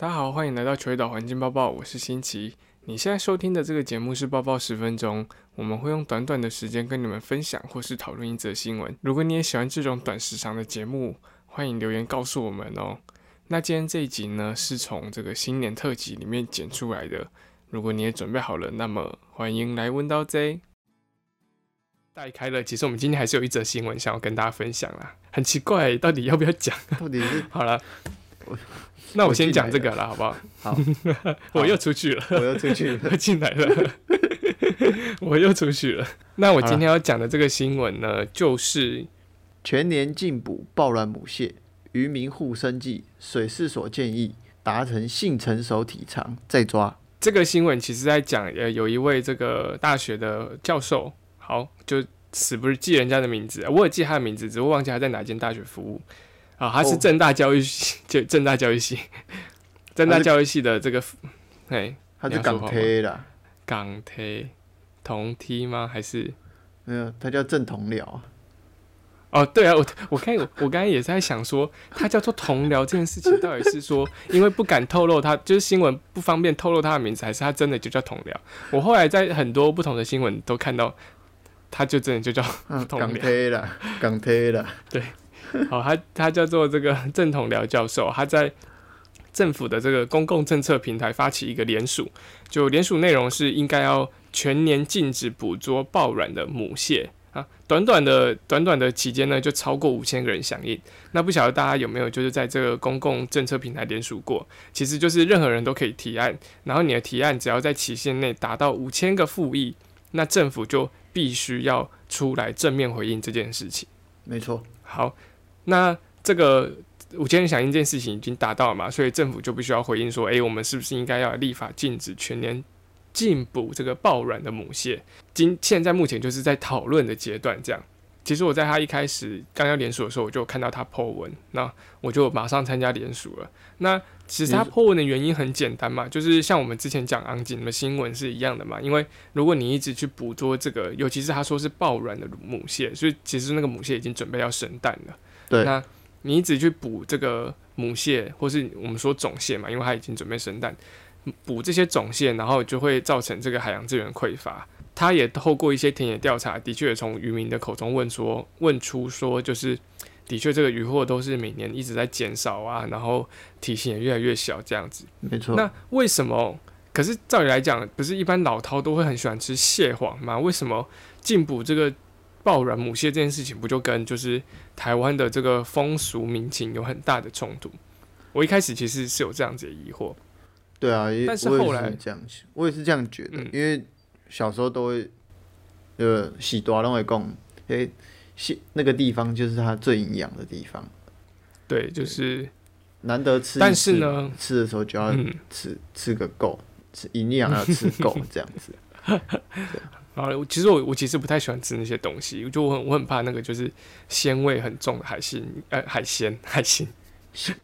大家好，欢迎来到球岛环境报报，我是新奇。你现在收听的这个节目是报报十分钟，我们会用短短的时间跟你们分享或是讨论一则新闻。如果你也喜欢这种短时长的节目，欢迎留言告诉我们哦。那今天这一集呢，是从这个新年特辑里面剪出来的。如果你也准备好了，那么欢迎来问到 J。带开了，其实我们今天还是有一则新闻想要跟大家分享啦。很奇怪，到底要不要讲？到底是 好了，那我先讲这个了，好不好？好，我又出去了，我又出去了，进来了，我又出去了。那我今天要讲的这个新闻呢，就是全年禁捕暴卵母蟹，渔民护生计，水事所建议达成性成熟体长再抓。这个新闻其实在讲，呃，有一位这个大学的教授，好，就死不是记人家的名字，我也记他的名字，只不过忘记他在哪间大学服务。啊，他是正大教育系，就正大教育系，正大教育系的这个，哎，他就港推了，港推同梯吗？还是没有？他叫郑同僚。哦，对啊，我我看我我刚才也在想说，他叫做同僚这件事情，到底是说 因为不敢透露他，就是新闻不方便透露他的名字，还是他真的就叫同僚？我后来在很多不同的新闻都看到，他就真的就叫 同僚。港推了，港推了，对。好，他他叫做这个 郑统辽教授，他在政府的这个公共政策平台发起一个联署，就联署内容是应该要全年禁止捕捉爆卵的母蟹啊。短短的短短的期间呢，就超过五千个人响应。那不晓得大家有没有就是在这个公共政策平台联署过？其实就是任何人都可以提案，然后你的提案只要在期限内达到五千个复议，那政府就必须要出来正面回应这件事情。没错，好。那这个五千人响应这件事情已经达到了嘛？所以政府就必须要回应说：，诶，我们是不是应该要立法禁止全年禁捕这个爆卵的母蟹？今现在目前就是在讨论的阶段。这样，其实我在他一开始刚要联署的时候，我就看到他破文，那我就马上参加联署了。那其实他破文的原因很简单嘛，就是像我们之前讲昂景的新闻是一样的嘛。因为如果你一直去捕捉这个，尤其是他说是爆卵的母蟹，所以其实那个母蟹已经准备要生蛋了。对，那你一直去捕这个母蟹，或是我们说种蟹嘛，因为它已经准备生蛋，捕这些种蟹，然后就会造成这个海洋资源匮乏。他也透过一些田野调查，的确从渔民的口中问说，问出说，就是的确这个渔获都是每年一直在减少啊，然后体型也越来越小这样子。没错。那为什么？可是照理来讲，不是一般老饕都会很喜欢吃蟹黄吗？为什么进补这个？爆卵母蟹这件事情，不就跟就是台湾的这个风俗民情有很大的冲突？我一开始其实是有这样子的疑惑。对啊，但是后来这样，我也是这样觉得。因为小时候都会，呃，喜多都会讲，诶，西那个地方就是它最营养的地方。对，就是难得吃，但是呢，吃的时候就要吃吃个够，吃营养要吃够 这样子。啊，其实我我其实不太喜欢吃那些东西，就我很我很怕那个就是鲜味很重的海鲜，呃，海鲜海鲜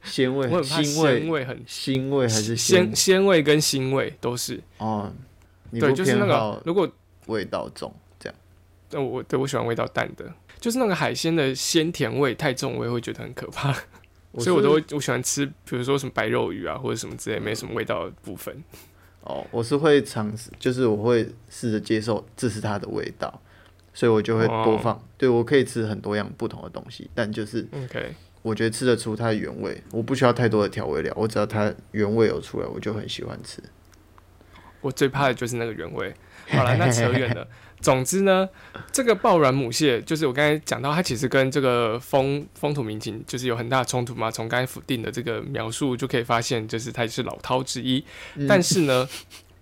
鲜味，我很怕鲜味很腥味还是鲜鲜味跟腥味都是哦，对，就是那个如果味道重这样，那我对我喜欢味道淡的，就是那个海鲜的鲜甜味太重，我也会觉得很可怕，所以我都会我喜欢吃，比如说什么白肉鱼啊或者什么之类没什么味道的部分。哦，我是会尝试，就是我会试着接受这是它的味道，所以我就会多放。对我可以吃很多样不同的东西，但就是，OK，我觉得吃得出它的原味，我不需要太多的调味料，我只要它原味有出来，我就很喜欢吃。我最怕的就是那个原味。好了，那扯远了。总之呢，这个爆卵母蟹就是我刚才讲到，它其实跟这个风风土民情就是有很大的冲突嘛。从刚才否定的这个描述就可以发现，就是它也是老饕之一。但是呢，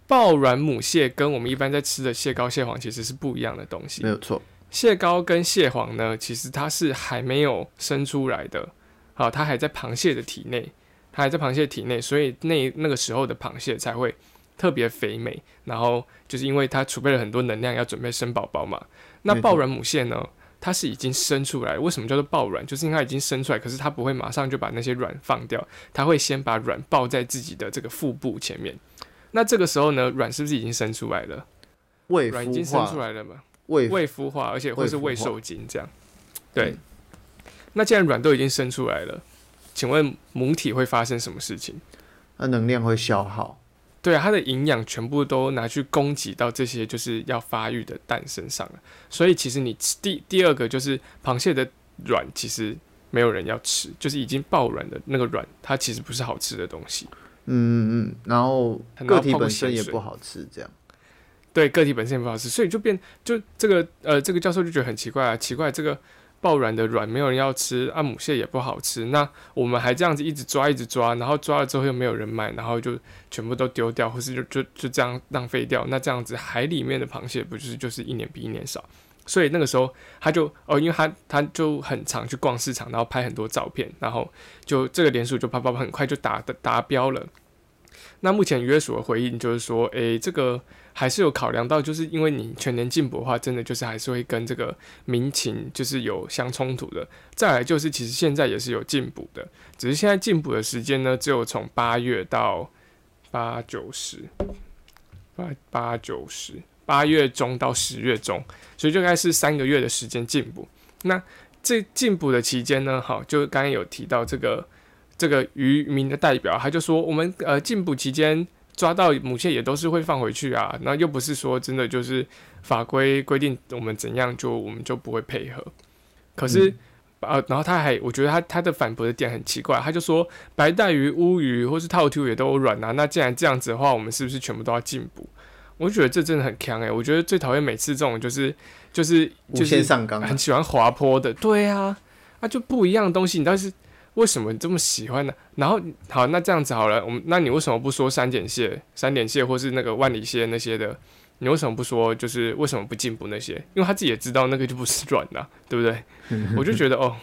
爆卵母蟹跟我们一般在吃的蟹膏、蟹黄其实是不一样的东西。没有错，蟹膏跟蟹黄呢，其实它是还没有生出来的，好，它还在螃蟹的体内，它还在螃蟹体内，所以那那个时候的螃蟹才会。特别肥美，然后就是因为它储备了很多能量，要准备生宝宝嘛。那抱卵母蟹呢，它是已经生出来，为什么叫做抱卵？就是因为它已经生出来，可是它不会马上就把那些卵放掉，它会先把卵抱在自己的这个腹部前面。那这个时候呢，卵是不是已经生出来了？卵已经生出来了嘛？未未孵化，而且会是未受精这样。对。那既然卵都已经生出来了，请问母体会发生什么事情？那能量会消耗。对啊，它的营养全部都拿去供给到这些就是要发育的蛋身上了。所以其实你吃第第二个就是螃蟹的卵，其实没有人要吃，就是已经爆卵的那个卵，它其实不是好吃的东西。嗯嗯嗯，然后个体本身也不好吃，这样。对，个体本身也不好吃，所以就变就这个呃，这个教授就觉得很奇怪啊，奇怪这个。爆软的软没有人要吃，啊母蟹也不好吃，那我们还这样子一直抓一直抓，然后抓了之后又没有人买，然后就全部都丢掉，或是就就就这样浪费掉，那这样子海里面的螃蟹不就是就是一年比一年少？所以那个时候他就哦，因为他他就很常去逛市场，然后拍很多照片，然后就这个连数就啪啪啪很快就达达标了。那目前渔业署的回应就是说，诶，这个。还是有考量到，就是因为你全年进补的话，真的就是还是会跟这个民情就是有相冲突的。再来就是，其实现在也是有进补的，只是现在进补的时间呢，只有从八月到八九十，八八九十，八月中到十月中，所以就该是三个月的时间进补。那这进补的期间呢，好，就刚刚有提到这个这个渔民的代表，他就说，我们呃进补期间。抓到母蟹也都是会放回去啊，那又不是说真的就是法规规定我们怎样就我们就不会配合。可是呃，然后他还我觉得他他的反驳的点很奇怪，他就说白带鱼、乌鱼或是套图也都有软啊，那既然这样子的话，我们是不是全部都要进补？我觉得这真的很强诶，我觉得最讨厌每次这种就是就是就是很喜欢滑坡的，对啊，啊就不一样的东西，你倒是。为什么这么喜欢呢？然后好，那这样子好了，我们那你为什么不说三点蟹、三点蟹或是那个万里蟹那些的？你为什么不说？就是为什么不进步那些？因为他自己也知道那个就不是软的，对不对？我就觉得哦，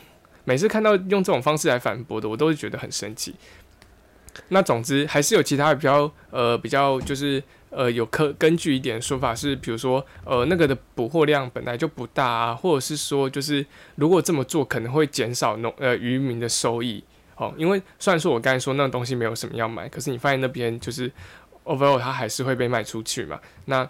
每次看到用这种方式来反驳的，我都会觉得很生气。那总之还是有其他比较呃比较就是。呃，有科根据一点说法是，比如说，呃，那个的捕获量本来就不大啊，或者是说，就是如果这么做可能会减少农呃渔民的收益，哦，因为虽然说我刚才说那个东西没有什么要买，可是你发现那边就是 overall 它还是会被卖出去嘛，那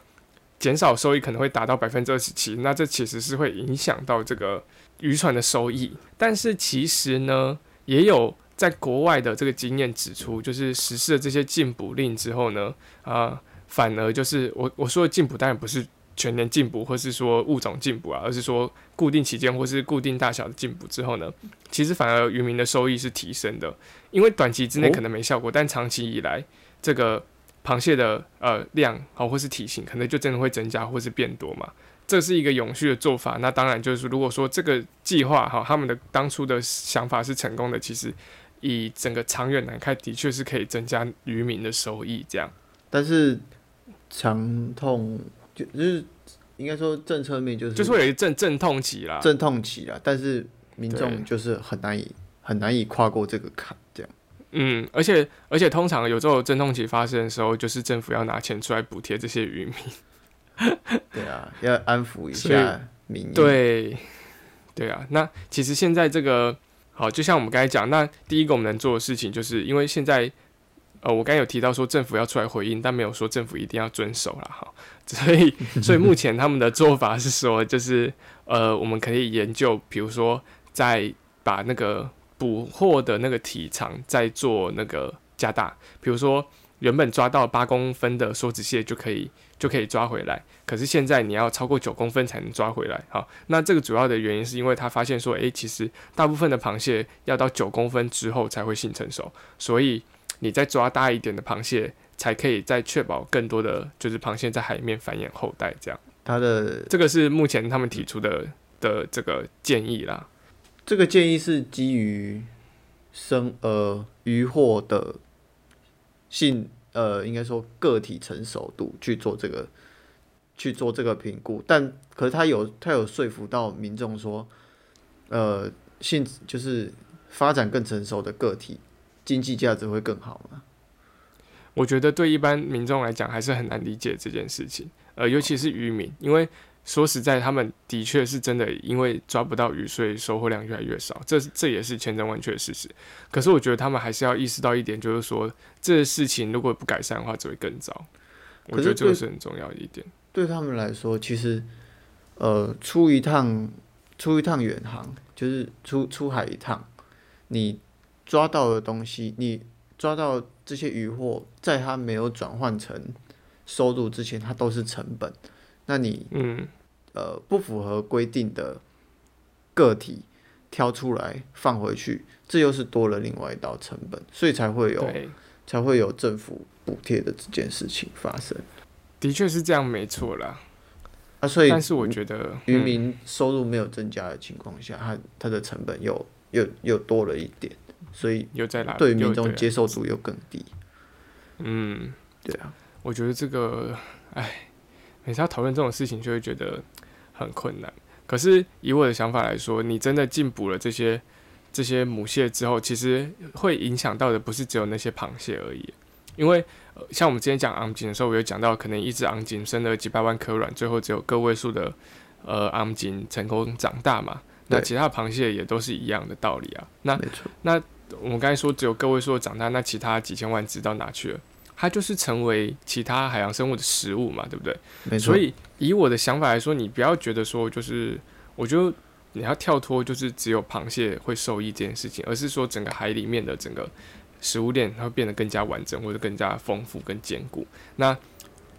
减少收益可能会达到百分之二十七，那这其实是会影响到这个渔船的收益，但是其实呢，也有在国外的这个经验指出，就是实施了这些禁捕令之后呢，啊。反而就是我我说的禁捕，当然不是全年禁捕，或是说物种禁捕啊，而是说固定期间或是固定大小的禁捕之后呢，其实反而渔民的收益是提升的，因为短期之内可能没效果，但长期以来这个螃蟹的呃量好或是体型可能就真的会增加或是变多嘛，这是一个永续的做法。那当然就是如果说这个计划哈，他们的当初的想法是成功的，其实以整个长远来看，的确是可以增加渔民的收益这样，但是。长痛就就是应该说政策面就是就是会有一阵阵痛期啦，阵痛期啦，但是民众就是很难以很难以跨过这个坎，这样。嗯，而且而且通常有这种阵痛期发生的时候，就是政府要拿钱出来补贴这些渔民。对啊，要安抚一下民。对，对啊。那其实现在这个好，就像我们刚才讲，那第一个我们能做的事情，就是因为现在。呃，我刚有提到说政府要出来回应，但没有说政府一定要遵守了哈。所以，所以目前他们的做法是说，就是呃，我们可以研究，比如说再把那个捕获的那个体长再做那个加大，比如说原本抓到八公分的梭子蟹就可以就可以抓回来，可是现在你要超过九公分才能抓回来。好，那这个主要的原因是因为他发现说，诶，其实大部分的螃蟹要到九公分之后才会性成熟，所以。你再抓大一点的螃蟹，才可以再确保更多的就是螃蟹在海面繁衍后代。这样，它的这个是目前他们提出的的这个建议啦。这个建议是基于生呃渔获的性呃，应该说个体成熟度去做这个去做这个评估，但可是他有他有说服到民众说，呃，性就是发展更成熟的个体。经济价值会更好吗？我觉得对一般民众来讲还是很难理解这件事情，呃，尤其是渔民，因为说实在，他们的确是真的因为抓不到鱼，所以收获量越来越少，这这也是千真万确的事实。可是我觉得他们还是要意识到一点，就是说这事情如果不改善的话，只会更糟。我觉得这个是很重要的一点。对他们来说，其实呃，出一趟出一趟远航，就是出出海一趟，你。抓到的东西，你抓到这些渔获在它没有转换成收入之前，它都是成本。那你嗯，呃不符合规定的个体挑出来放回去，这又是多了另外一道成本，所以才会有，才会有政府补贴的这件事情发生的确是这样，没错啦。啊。所以但是我觉得嗯渔民收入没有增加的情况下，它它的成本又又又多了一点，所以又在哪？对于民众接受度又更低。嗯，对啊，我觉得这个，哎，每次要讨论这种事情，就会觉得很困难。可是以我的想法来说，你真的进补了这些这些母蟹之后，其实会影响到的不是只有那些螃蟹而已。因为、呃、像我们之前讲昂锦的时候，我有讲到，可能一只昂锦生了几百万颗卵，最后只有个位数的呃昂锦成功长大嘛。那其他螃蟹也都是一样的道理啊。那没错，我们刚才说只有个位数的长大，那其他几千万只到哪去了？它就是成为其他海洋生物的食物嘛，对不对？没错。所以以我的想法来说，你不要觉得说就是，我觉得你要跳脱就是只有螃蟹会受益这件事情，而是说整个海里面的整个食物链它会变得更加完整，或者更加丰富、更坚固。那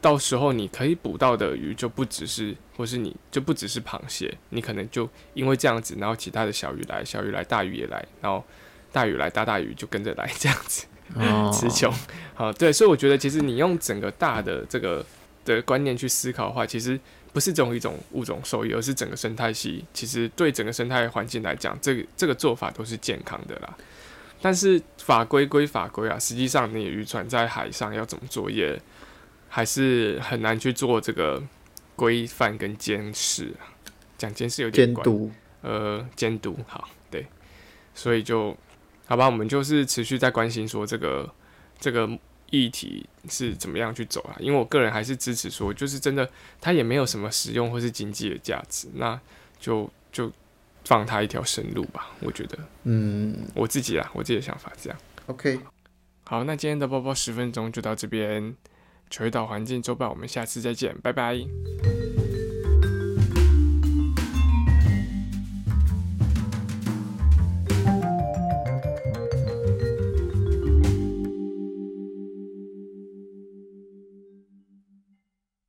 到时候你可以捕到的鱼就不只是，或是你就不只是螃蟹，你可能就因为这样子，然后其他的小鱼来，小鱼来，大鱼也来，然后大鱼来，大大鱼就跟着来，这样子。哦，词穷。好，对，所以我觉得其实你用整个大的这个的观念去思考的话，其实不是只有一种物种受益，而是整个生态系。其实对整个生态环境来讲，这个这个做法都是健康的啦。但是法规归法规啊，实际上你渔船在海上要怎么作业，还是很难去做这个规范跟监视啊。讲监视有点怪监督，呃监督，好，对，所以就好吧，我们就是持续在关心说这个这个议题是怎么样去走啊，因为我个人还是支持说，就是真的它也没有什么实用或是经济的价值，那就就放它一条生路吧，我觉得嗯我自己啊，我自己的想法这样。，OK，好，那今天的包包十分钟就到这边，球岛环境周报，我们下次再见，拜拜。